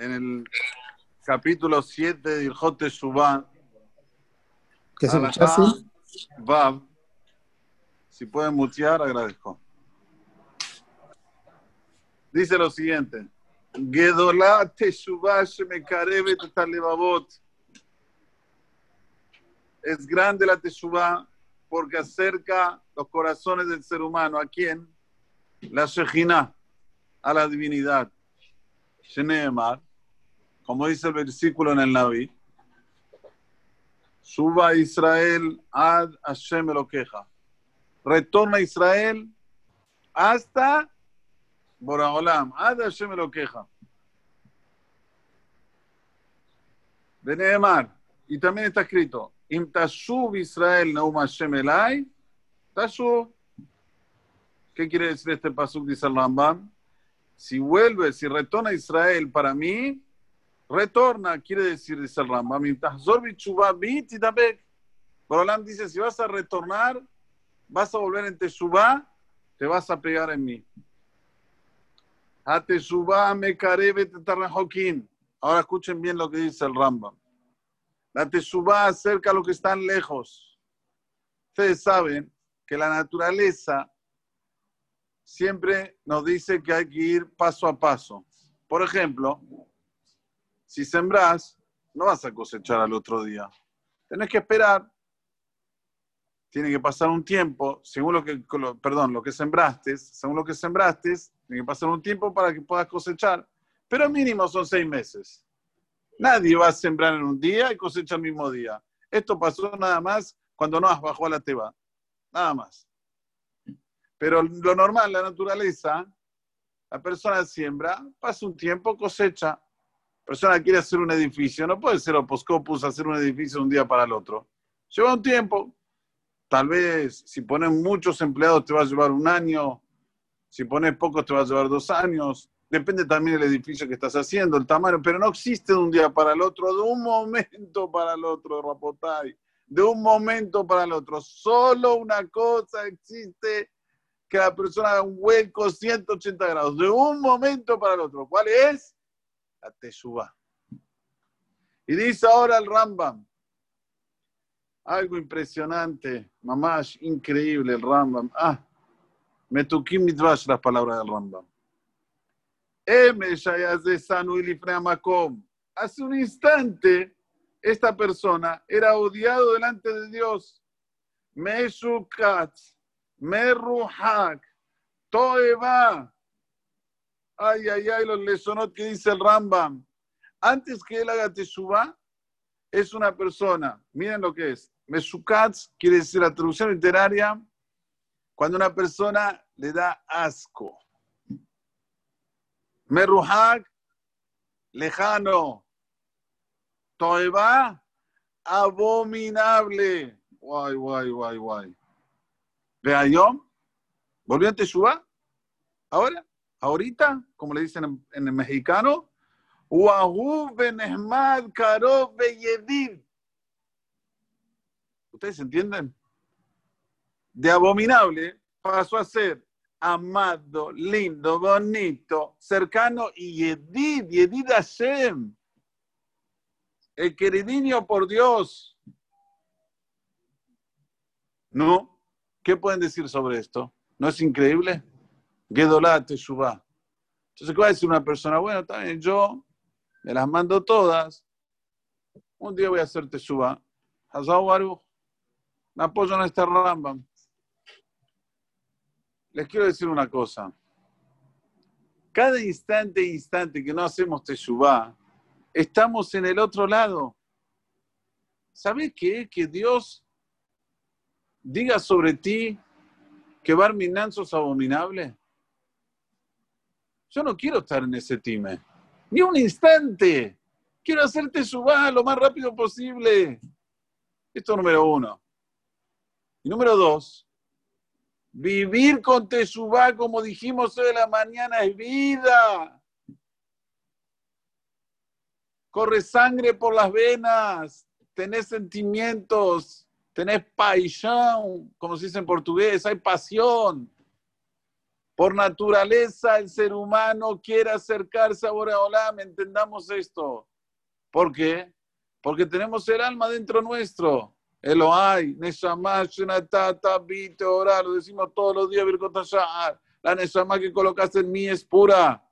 en el capítulo 7 de Ilhot Teshuvah, ¿Qué se así? Vav. Si pueden mutear, agradezco. Dice lo siguiente. Gedolá Teshuvah Shemekarevet et halevavot. Es grande la Teshuvah porque acerca los corazones del ser humano. ¿A quién? La Shejina, a la divinidad. Sheneemar, como dice el versículo en el Naví, suba Israel ad Hashem lo queja. Retorna Israel hasta Boraholam, ad Hashem lo queja. Beneemar, y también está escrito, Im Israel naum Hashem elai, tashuv. ¿Qué quiere decir este pasuk? Dice el Rambam. Si vuelve, si retorna Israel para mí, retorna, quiere decir, dice el Rambam. Borolam dice, si vas a retornar, vas a volver en Teshuvah, te vas a pegar en mí. A Teshuvah me tarrahokin. Ahora escuchen bien lo que dice el Rambam. La Teshuvah acerca a los que están lejos. Ustedes saben que la naturaleza siempre nos dice que hay que ir paso a paso. Por ejemplo, si sembrás, no vas a cosechar al otro día. Tenés que esperar. Tiene que pasar un tiempo, según lo que, perdón, lo que sembraste, según lo que sembraste, tiene que pasar un tiempo para que puedas cosechar. Pero mínimo son seis meses. Nadie va a sembrar en un día y cosecha el mismo día. Esto pasó nada más cuando Noah bajó a la Teba. Nada más. Pero lo normal, la naturaleza, la persona siembra, pasa un tiempo, cosecha. Persona quiere hacer un edificio, no puede ser oposcopus hacer un edificio de un día para el otro. Lleva un tiempo. Tal vez si pones muchos empleados te va a llevar un año, si pones pocos te va a llevar dos años. Depende también del edificio que estás haciendo, el tamaño, pero no existe de un día para el otro, de un momento para el otro. De un momento para el otro. Solo una cosa existe que la persona haga un hueco 180 grados, de un momento para el otro. ¿Cuál es? La Teshuvah. Y dice ahora el Rambam, algo impresionante, mamás, increíble el Rambam. Ah, me toqué mitvash las palabras del Rambam. Hace un instante, esta persona era odiado delante de Dios. Meshukat, Meruhak, Toeva. Ay, ay, ay, los lesonot que dice el Rambam. Antes que él haga Teshuvah, es una persona. Miren lo que es. Meshukat quiere decir la traducción literaria cuando una persona le da asco. Meruhak, lejano. Toeva, abominable. Guay, guay, guay, guay. Veayom, volvió a Teshuvah. Ahora, ahorita, como le dicen en, el mexicano. ¿Ustedes entienden? De abominable pasó a ser amado, lindo, bonito, cercano y Yedid, Yedid Hashem. El queridinho por Dios. ¿No? ¿Qué pueden decir sobre esto? ¿No es increíble? Gedolá Teshuvah. Entonces, ¿qué va a decir una persona? Bueno, también yo me las mando todas. Un día voy a hacer Teshuvah. Hazau. Me apoyo en este Rambam. Les quiero decir una cosa. Cada instante, instante que no hacemos Teshuvah, estamos en el otro lado. ¿Sabes qué? Que Dios diga sobre ti que Barminan sos abominable. Yo no quiero estar en ese time. Ni un instante. Quiero hacerte subá lo más rápido posible. Esto es número uno. Y número dos, vivir con Teshuvá, como dijimos hoy de la mañana, es vida. Corre sangre por las venas, tenés sentimientos, tenés paixão, como se dice en portugués, hay pasión Por naturaleza, el ser humano quiere acercarse a Boreolam, entendamos esto. ¿Por qué? Porque tenemos el alma dentro nuestro. Elohai, Neshama, Shenatata, Bite, orar, lo decimos todos los días, La Neshama que colocaste en mí es pura.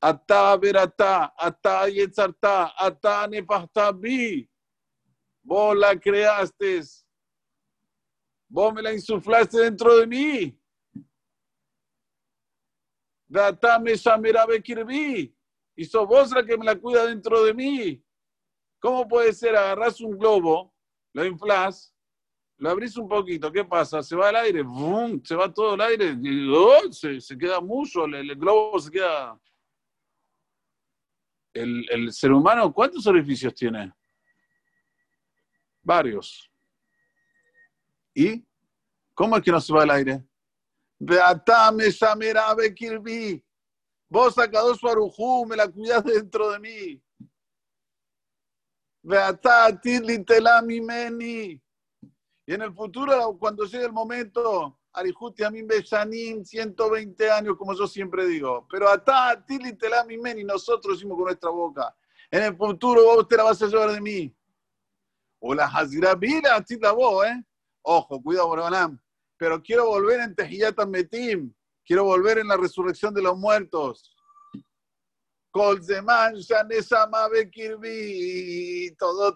Ata verata, ata yetzarta, ata. Vos la creaste. Vos me la insuflaste dentro de mí. Ata me shamera bekirbi. Y sos vos la que me la cuida dentro de mí. ¿Cómo puede ser? Agarras un globo, lo inflas, lo abrís un poquito, ¿qué pasa? Se va al aire, ¡bum! se va todo el aire, ¡oh! se, queda mucho, el, globo se queda... El, el ser humano, ¿cuántos orificios tiene? Varios. ¿Y cómo es que no se va al aire? Beatame Shamera Bekirbi. Vos, su Arujú, me la cuidas dentro de mí. Y en el futuro, cuando llegue el momento, Arijuti Amin Beshanim, 120 años, como yo siempre digo. Pero Atá, Tili Telamimeni, nosotros decimos con nuestra boca. En el futuro vos te la vas a llevar de mí. O la Hazira Bila, la vos, ¿eh? Ojo, cuidado, Boronam. Pero quiero volver en Tejiyat Metim. Quiero volver en la resurrección de los muertos. Todo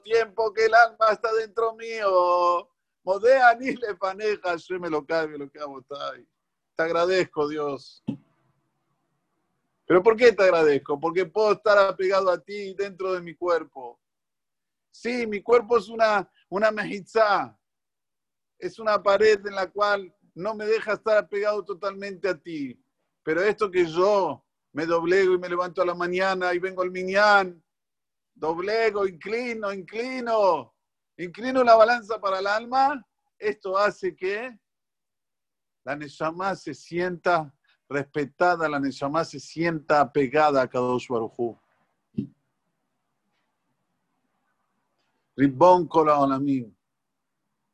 tiempo que el alma está dentro mío. Modea ni le paneja, yo me lo cae, lo que Te agradezco, Dios. ¿Pero por qué te agradezco? Porque puedo estar apegado a ti dentro de mi cuerpo. Sí, mi cuerpo es una, una mejizá. Es una pared en la cual no me deja estar apegado totalmente a ti. Pero esto que yo me doblego y me levanto a la mañana y vengo al miñán, doblego, inclino, inclino, inclino la balanza para el alma, esto hace que la Neshama se sienta respetada, la Neshama se sienta apegada a Kadosh Baruj Ribón Olamim,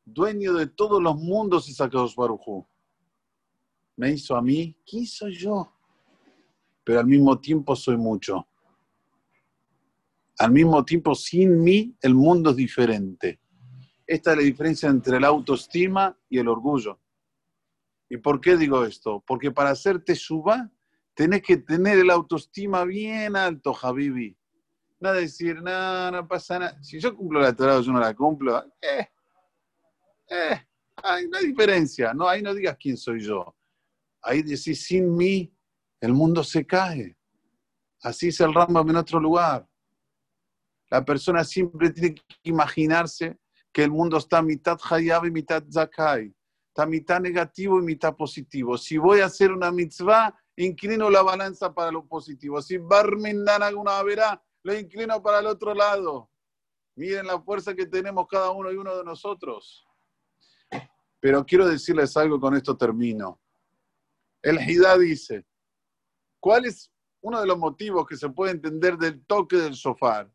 dueño de todos los mundos y Kadosh Baruj Me hizo a mí, ¿quién soy yo? pero al mismo tiempo soy mucho. Al mismo tiempo, sin mí, el mundo es diferente. Esta es la diferencia entre la autoestima y el orgullo. ¿Y por qué digo esto? Porque para hacerte suba, tenés que tener el autoestima bien alto, Javibi. Nada de decir, no, no pasa nada. Si yo cumplo la Torah yo no la cumplo, eh, eh, hay una diferencia. No, ahí no digas quién soy yo. Ahí decís, sin mí, el mundo se cae. Así es el Rambam en otro lugar. La persona siempre tiene que imaginarse que el mundo está mitad hayab y mitad zakai. Está mitad negativo y mitad positivo. Si voy a hacer una mitzvah, inclino la balanza para lo positivo. Si barmindan alguna verá, lo inclino para el otro lado. Miren la fuerza que tenemos cada uno y uno de nosotros. Pero quiero decirles algo, con esto termino. El Hidá dice, ¿Cuál es uno de los motivos que se puede entender del toque del sofá?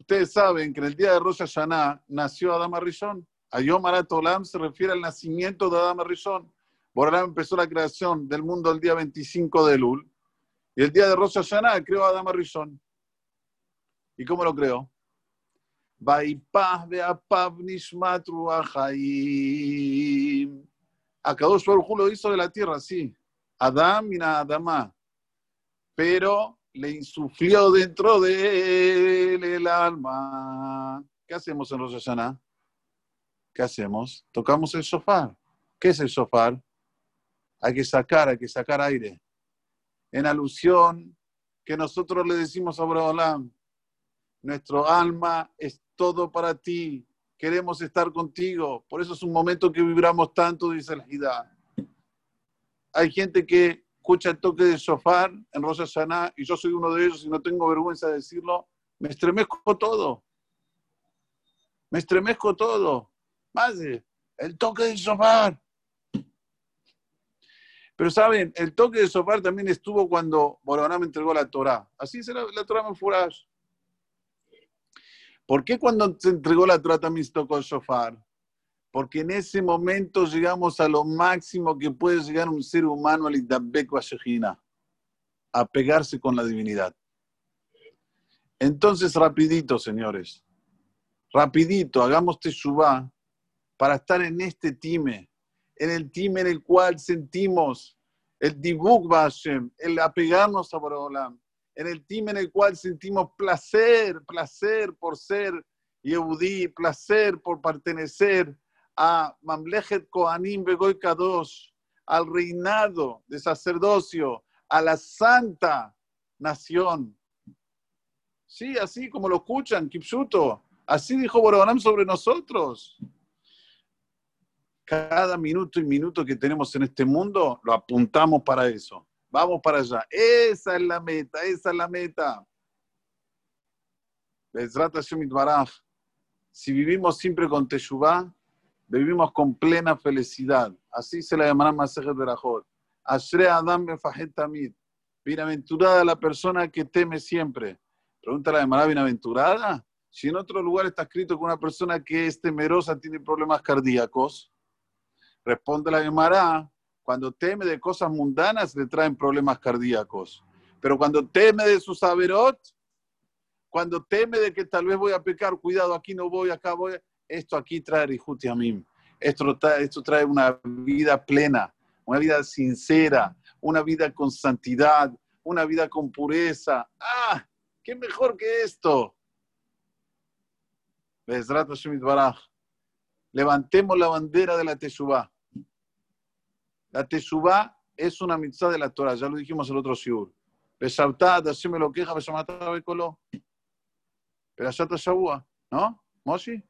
Ustedes saben que en el día de Rosh Hashanah nació Adama Rishon. Ayom Olam se refiere al nacimiento de Adama Rishon. Boralam empezó la creación del mundo el día 25 de Lul. Y el día de Rosh Hashanah creó a Adama Rishon. ¿Y cómo lo creó? Akadosh Baruj lo hizo de la tierra, sí. Adam y Adama, pero le insuflió dentro de él el alma. ¿Qué hacemos en Rosh ¿Qué hacemos? Tocamos el sofá. ¿Qué es el sofá? Hay que sacar, hay que sacar aire. En alusión que nosotros le decimos a Abraham, nuestro alma es todo para ti, queremos estar contigo. Por eso es un momento que vibramos tanto, dice el Hidá hay gente que escucha el toque de sofá en Rosa Saná y yo soy uno de ellos y no tengo vergüenza de decirlo, me estremezco todo. Me estremezco todo. Madre, el toque de sofá. Pero saben, el toque de sofá también estuvo cuando Boroná me entregó la Torah. Así será la, Torah me furás. ¿Por qué cuando se entregó la se tocó el sofá? porque en ese momento llegamos a lo máximo que puede llegar un ser humano al Idabek Vashejina, a pegarse con la divinidad. Entonces, rapidito, señores, rapidito, hagamos Teshuvah para estar en este time, en el time en el cual sentimos el Dibuk Hashem, el apegarnos a Borolam, en el time en el cual sentimos placer, placer por ser Yehudi, placer por pertenecer a Mamlechet Kohanim Begoy Kadosh, al reinado de sacerdocio, a la santa nación. Sí, así como lo escuchan, Kipshuto. Así dijo Borobanam sobre nosotros. Cada minuto y minuto que tenemos en este mundo lo apuntamos para eso. Vamos para allá. Esa es la meta, esa es la meta. Si vivimos siempre con Teshuvah, vivimos con plena felicidad. Así se la llamará Masejet Berajot. Ashre Adam Befahet Tamid. Bienaventurada la persona que teme siempre. Pregunta la llamará bienaventurada. Si en otro lugar está escrito que una persona que es temerosa tiene problemas cardíacos, responde la llamará. Cuando teme de cosas mundanas le traen problemas cardíacos. Pero cuando teme de su saberot, cuando teme de que tal vez voy a pecar, cuidado, aquí no voy, acá voy, esto aquí trae Rijuti mí. Esto esto trae una vida plena, una vida sincera, una vida con santidad, una vida con pureza. ¡Ah! ¿Qué mejor que esto? Levantemos la bandera de la Teshuvah. La Teshuvah es una mitzvah de la Torah, ya lo dijimos el otro shiur. así me lo queja, Bekolo. Pero allá está ¿no? ¿Moshi?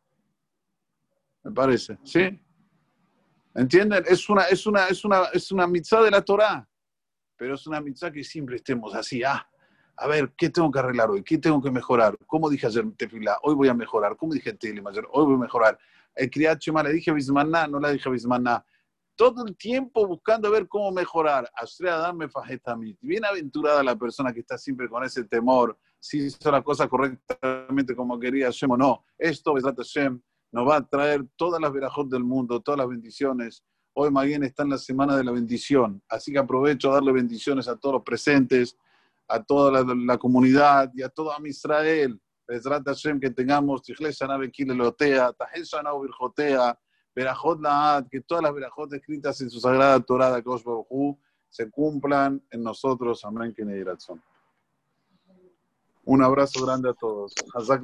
me parece, ¿sí? ¿Entienden? Es una, es una, es una, es una mitzvah de la Torah, pero es una mitzvah que siempre estemos así, ah, a ver, ¿qué tengo que arreglar hoy? ¿Qué tengo que mejorar? ¿Cómo dije ayer tefila? Hoy voy a mejorar. ¿Cómo dije Telim? Hoy voy a mejorar. El Shema le dije Bismaná, no le dije Bismaná. Todo el tiempo buscando a ver cómo mejorar. Bienaventurada la persona que está siempre con ese temor, si hizo la cosa correctamente como quería Hashem o no. Esto, Besat Hashem, nos va a traer todas las verajot del mundo, todas las bendiciones. Hoy Maguen está en la semana de la bendición, así que aprovecho a darle bendiciones a todos los presentes, a toda la, comunidad y a todo Am Israel. Hashem, que tengamos Lotea, Virjotea, Verajot Laad, que todas las verajot escritas en su sagrada Torah de se cumplan en nosotros. Amén. Un abrazo grande a todos. Hazak